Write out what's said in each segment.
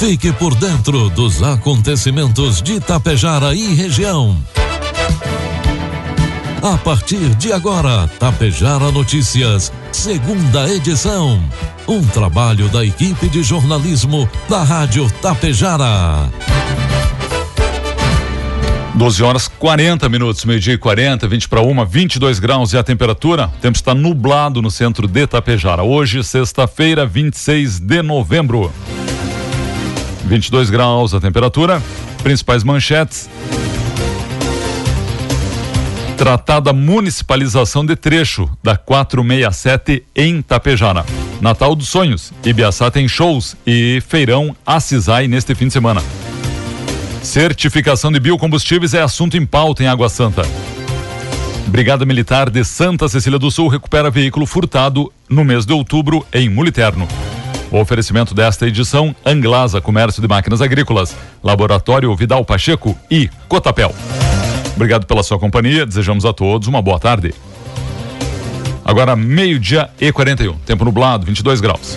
Fique por dentro dos acontecimentos de Tapejara e região. A partir de agora, Tapejara Notícias, segunda edição. Um trabalho da equipe de jornalismo da Rádio Tapejara. 12 horas 40 minutos, meio-dia e 40, 20 para uma, 22 graus e a temperatura. O tempo está nublado no centro de Tapejara. Hoje, sexta-feira, 26 de novembro. 22 graus a temperatura. Principais manchetes. Tratada municipalização de trecho da 467 em Tapejara. Natal dos Sonhos. Ibiaçá tem shows e feirão Acisai neste fim de semana. Certificação de biocombustíveis é assunto em pauta em Água Santa. Brigada Militar de Santa Cecília do Sul recupera veículo furtado no mês de outubro em Muliterno. O oferecimento desta edição: Anglasa Comércio de Máquinas Agrícolas, Laboratório Vidal Pacheco e Cotapel. Obrigado pela sua companhia. Desejamos a todos uma boa tarde. Agora, meio-dia e 41. Tempo nublado, 22 graus.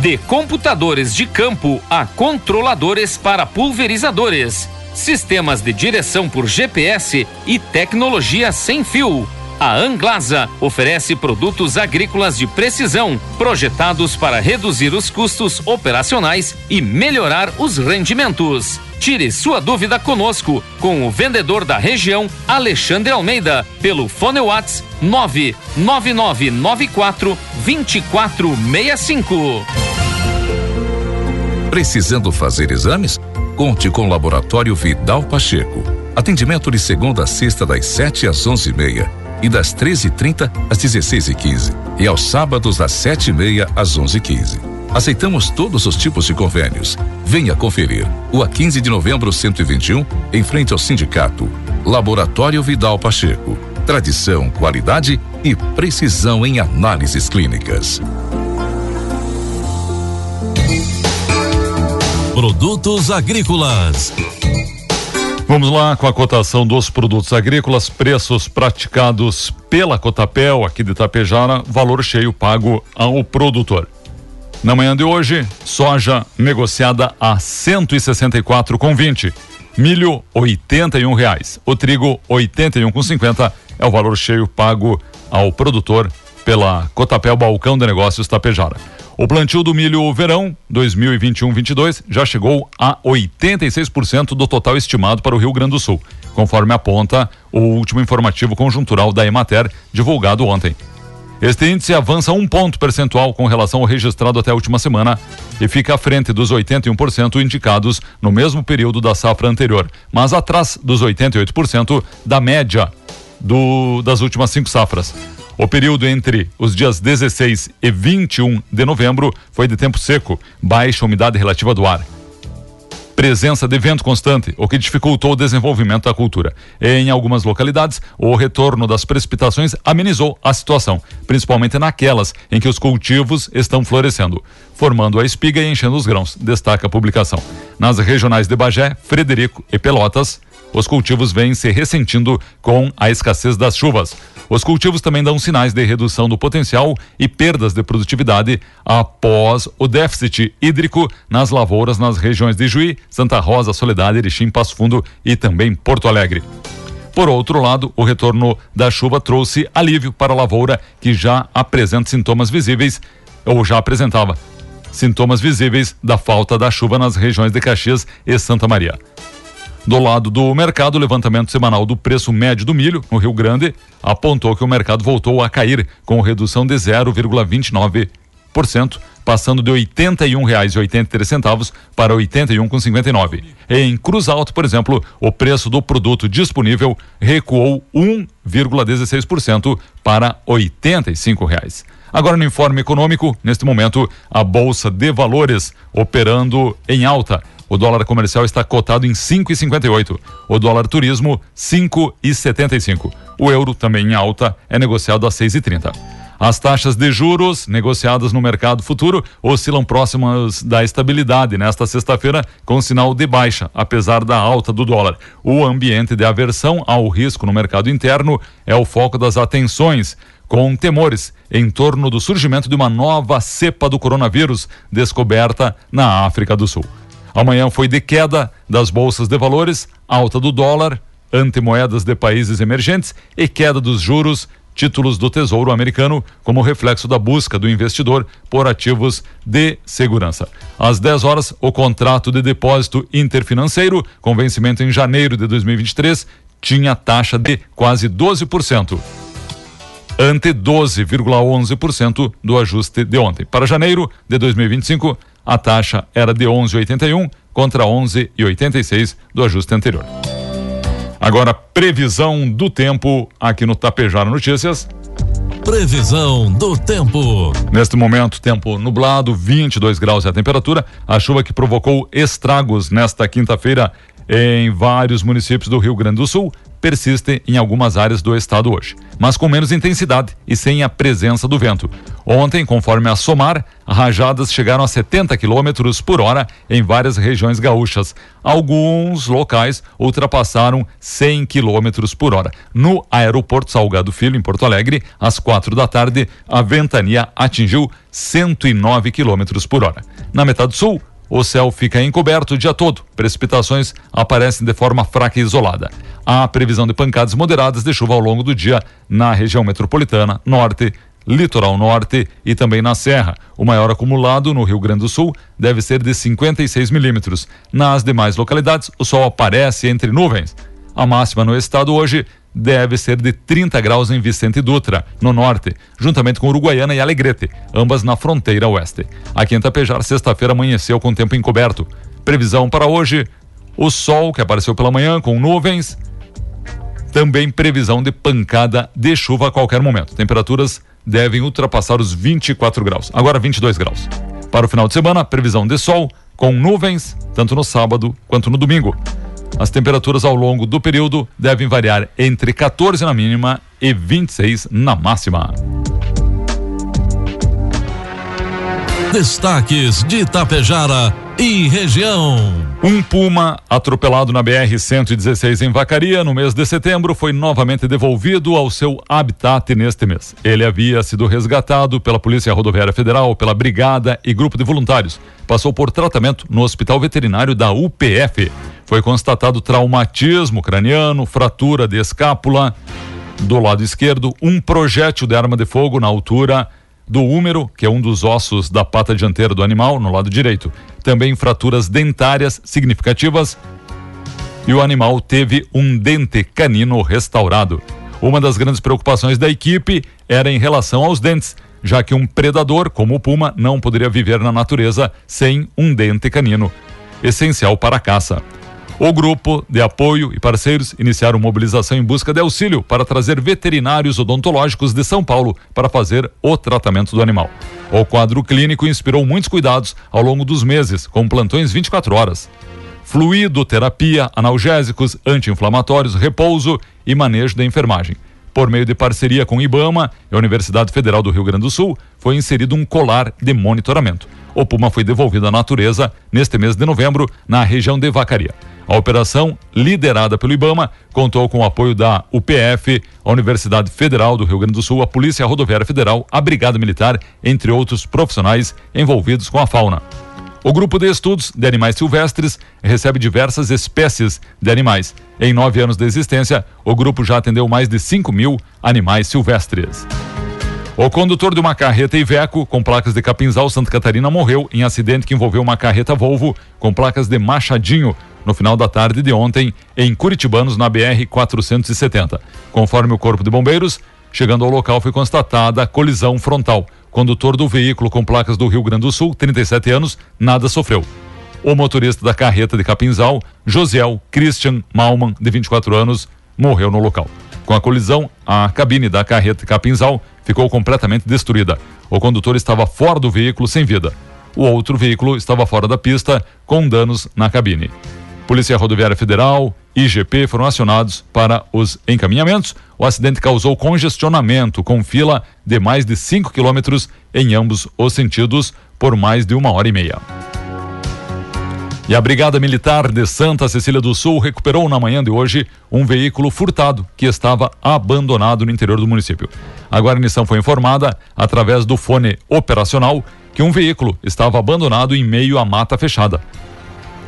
De computadores de campo a controladores para pulverizadores, sistemas de direção por GPS e tecnologia sem fio. A Anglasa oferece produtos agrícolas de precisão, projetados para reduzir os custos operacionais e melhorar os rendimentos. Tire sua dúvida conosco com o vendedor da região, Alexandre Almeida, pelo Fone Whats 99994 2465. Precisando fazer exames? Conte com o Laboratório Vidal Pacheco. Atendimento de segunda a sexta das 7 às onze e meia e das 13h30 às 16h15 e, e aos sábados das 7h30 às 11h15. Aceitamos todos os tipos de convênios. Venha conferir. O a 15 de novembro 121, em frente ao sindicato. Laboratório Vidal Pacheco. Tradição, qualidade e precisão em análises clínicas. Produtos agrícolas. Vamos lá com a cotação dos produtos agrícolas, preços praticados pela Cotapel aqui de Itapejara, valor cheio pago ao produtor. Na manhã de hoje, soja negociada a 164,20. Milho, R$ reais. O trigo, R$ 81,50 é o valor cheio pago ao produtor pela Cotapel Balcão de Negócios Tapejara. O plantio do milho verão 2021-22 já chegou a 86% do total estimado para o Rio Grande do Sul, conforme aponta o último informativo conjuntural da Emater divulgado ontem. Este índice avança um ponto percentual com relação ao registrado até a última semana e fica à frente dos 81% indicados no mesmo período da safra anterior, mas atrás dos 88% da média do, das últimas cinco safras. O período entre os dias 16 e 21 de novembro foi de tempo seco, baixa umidade relativa do ar. Presença de vento constante, o que dificultou o desenvolvimento da cultura. Em algumas localidades, o retorno das precipitações amenizou a situação, principalmente naquelas em que os cultivos estão florescendo, formando a espiga e enchendo os grãos, destaca a publicação. Nas regionais de Bagé, Frederico e Pelotas, os cultivos vêm se ressentindo com a escassez das chuvas. Os cultivos também dão sinais de redução do potencial e perdas de produtividade após o déficit hídrico nas lavouras nas regiões de Juí, Santa Rosa, Soledade, Erechim, Passo Fundo e também Porto Alegre. Por outro lado, o retorno da chuva trouxe alívio para a lavoura que já apresenta sintomas visíveis ou já apresentava sintomas visíveis da falta da chuva nas regiões de Caxias e Santa Maria. Do lado do mercado, o levantamento semanal do preço médio do milho no Rio Grande apontou que o mercado voltou a cair com redução de 0,29%, passando de R$ 81,83 para R$ 81,59. Em Cruz Alto, por exemplo, o preço do produto disponível recuou 1,16% para 85 reais. Agora no informe econômico, neste momento, a bolsa de valores operando em alta o dólar comercial está cotado em 5,58. O dólar turismo 5,75. O euro também em alta é negociado a 6,30. As taxas de juros negociadas no mercado futuro oscilam próximas da estabilidade nesta sexta-feira, com sinal de baixa, apesar da alta do dólar. O ambiente de aversão ao risco no mercado interno é o foco das atenções com temores em torno do surgimento de uma nova cepa do coronavírus descoberta na África do Sul. Amanhã foi de queda das bolsas de valores, alta do dólar, ante moedas de países emergentes e queda dos juros títulos do Tesouro Americano como reflexo da busca do investidor por ativos de segurança. Às 10 horas, o contrato de depósito interfinanceiro, com vencimento em janeiro de 2023, tinha taxa de quase 12% ante 12,11% do ajuste de ontem. Para janeiro de 2025, a taxa era de 11,81 contra 11,86 do ajuste anterior. Agora, previsão do tempo aqui no Tapejara Notícias. Previsão do tempo. Neste momento, tempo nublado, 22 graus é a temperatura. A chuva que provocou estragos nesta quinta-feira em vários municípios do Rio Grande do Sul persiste em algumas áreas do estado hoje, mas com menos intensidade e sem a presença do vento. Ontem, conforme a SOMAR, rajadas chegaram a 70 km por hora em várias regiões gaúchas. Alguns locais ultrapassaram 100 km por hora. No aeroporto Salgado Filho, em Porto Alegre, às quatro da tarde, a ventania atingiu 109 km por hora. Na metade sul, o céu fica encoberto o dia todo. Precipitações aparecem de forma fraca e isolada. Há previsão de pancadas moderadas de chuva ao longo do dia na região metropolitana, norte, litoral norte e também na Serra. O maior acumulado no Rio Grande do Sul deve ser de 56 milímetros. Nas demais localidades, o sol aparece entre nuvens. A máxima no estado hoje deve ser de 30 graus em Vicente Dutra, no norte, juntamente com Uruguaiana e Alegrete, ambas na fronteira oeste. Aqui em Tapejar, sexta-feira amanheceu com tempo encoberto. Previsão para hoje: o sol que apareceu pela manhã com nuvens. Também previsão de pancada de chuva a qualquer momento. Temperaturas devem ultrapassar os 24 graus. Agora 22 graus. Para o final de semana, previsão de sol com nuvens, tanto no sábado quanto no domingo. As temperaturas ao longo do período devem variar entre 14 na mínima e 26 na máxima. Destaques de Itapejara e região. Um puma atropelado na BR-116 em Vacaria no mês de setembro foi novamente devolvido ao seu habitat neste mês. Ele havia sido resgatado pela Polícia Rodoviária Federal, pela Brigada e grupo de voluntários. Passou por tratamento no Hospital Veterinário da UPF. Foi constatado traumatismo craniano, fratura de escápula do lado esquerdo, um projétil de arma de fogo na altura do húmero, que é um dos ossos da pata dianteira do animal, no lado direito. Também fraturas dentárias significativas. E o animal teve um dente canino restaurado. Uma das grandes preocupações da equipe era em relação aos dentes, já que um predador, como o puma, não poderia viver na natureza sem um dente canino, essencial para a caça. O grupo de apoio e parceiros iniciaram mobilização em busca de auxílio para trazer veterinários odontológicos de São Paulo para fazer o tratamento do animal. O quadro clínico inspirou muitos cuidados ao longo dos meses, com plantões 24 horas. Fluidoterapia, analgésicos, anti-inflamatórios, repouso e manejo da enfermagem. Por meio de parceria com IBAMA e a Universidade Federal do Rio Grande do Sul, foi inserido um colar de monitoramento. O puma foi devolvido à natureza neste mês de novembro, na região de Vacaria. A operação, liderada pelo IBAMA, contou com o apoio da UPF, a Universidade Federal do Rio Grande do Sul, a Polícia Rodoviária Federal, a Brigada Militar, entre outros profissionais envolvidos com a fauna. O grupo de estudos de animais silvestres recebe diversas espécies de animais. Em nove anos de existência, o grupo já atendeu mais de 5 mil animais silvestres. O condutor de uma carreta Iveco com placas de Capinzal, Santa Catarina, morreu em acidente que envolveu uma carreta Volvo com placas de Machadinho, no final da tarde de ontem em Curitibanos, na BR 470. Conforme o Corpo de Bombeiros, chegando ao local foi constatada a colisão frontal. Condutor do veículo com placas do Rio Grande do Sul, 37 anos, nada sofreu. O motorista da carreta de Capinzal, Josiel Christian Malman, de 24 anos, morreu no local. Com a colisão, a cabine da carreta Capinzal ficou completamente destruída. O condutor estava fora do veículo sem vida. O outro veículo estava fora da pista, com danos na cabine. Polícia Rodoviária Federal, IGP foram acionados para os encaminhamentos. O acidente causou congestionamento com fila de mais de 5 quilômetros em ambos os sentidos por mais de uma hora e meia. E a Brigada Militar de Santa Cecília do Sul recuperou na manhã de hoje um veículo furtado que estava abandonado no interior do município. A guarnição foi informada, através do fone operacional, que um veículo estava abandonado em meio à mata fechada.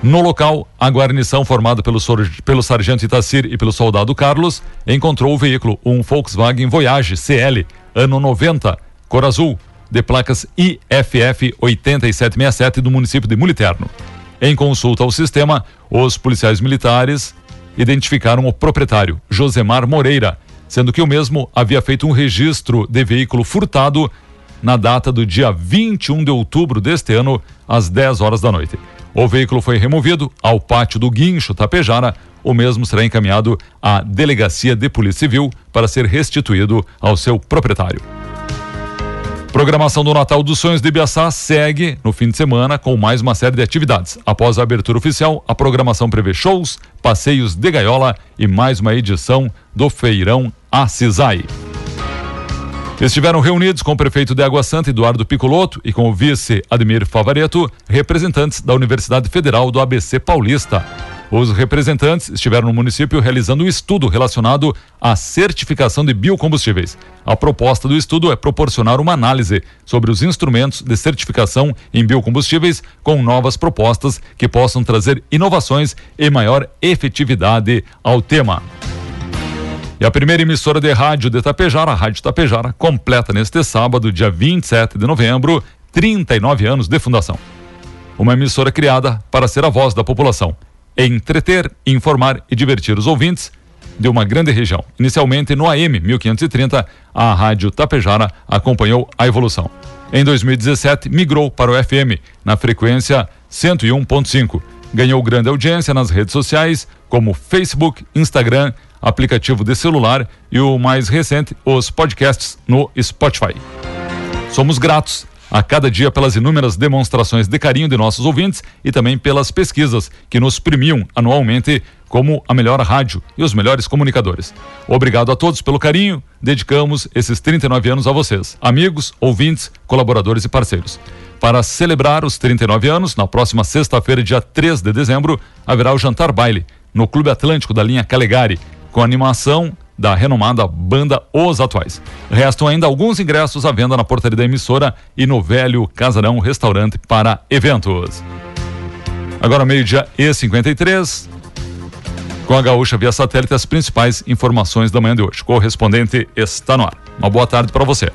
No local, a guarnição formada pelo, pelo sargento Itacir e pelo soldado Carlos encontrou o veículo, um Volkswagen Voyage CL, ano 90, cor azul, de placas IFF 8767 do município de Muliterno. Em consulta ao sistema, os policiais militares identificaram o proprietário, Josemar Moreira, sendo que o mesmo havia feito um registro de veículo furtado na data do dia 21 de outubro deste ano, às 10 horas da noite. O veículo foi removido ao pátio do Guincho Tapejara. O mesmo será encaminhado à Delegacia de Polícia Civil para ser restituído ao seu proprietário. Programação do Natal dos Sonhos de Biaçá segue no fim de semana com mais uma série de atividades. Após a abertura oficial, a programação prevê shows, passeios de gaiola e mais uma edição do Feirão Acisai. Estiveram reunidos com o prefeito de Água Santa, Eduardo Picoloto, e com o vice Admir Favareto, representantes da Universidade Federal do ABC Paulista. Os representantes estiveram no município realizando um estudo relacionado à certificação de biocombustíveis. A proposta do estudo é proporcionar uma análise sobre os instrumentos de certificação em biocombustíveis com novas propostas que possam trazer inovações e maior efetividade ao tema. E a primeira emissora de rádio de Tapejara, a Rádio Tapejara, completa neste sábado, dia 27 de novembro, 39 anos de fundação. Uma emissora criada para ser a voz da população entreter, informar e divertir os ouvintes de uma grande região. Inicialmente no AM 1530, a Rádio Tapejara acompanhou a evolução. Em 2017, migrou para o FM na frequência 101.5. Ganhou grande audiência nas redes sociais como Facebook, Instagram, aplicativo de celular e o mais recente, os podcasts no Spotify. Somos gratos a cada dia pelas inúmeras demonstrações de carinho de nossos ouvintes e também pelas pesquisas que nos premiam anualmente como a melhor rádio e os melhores comunicadores. Obrigado a todos pelo carinho. Dedicamos esses 39 anos a vocês, amigos, ouvintes, colaboradores e parceiros. Para celebrar os 39 anos, na próxima sexta-feira, dia 3 de dezembro, haverá o jantar baile no Clube Atlântico da linha Calegari, com animação da renomada banda Os Atuais. Restam ainda alguns ingressos à venda na portaria da emissora e no velho Casarão Restaurante para eventos. Agora meio-dia e 53. Com a Gaúcha via satélite, as principais informações da manhã de hoje. Correspondente está no ar. Uma boa tarde para você.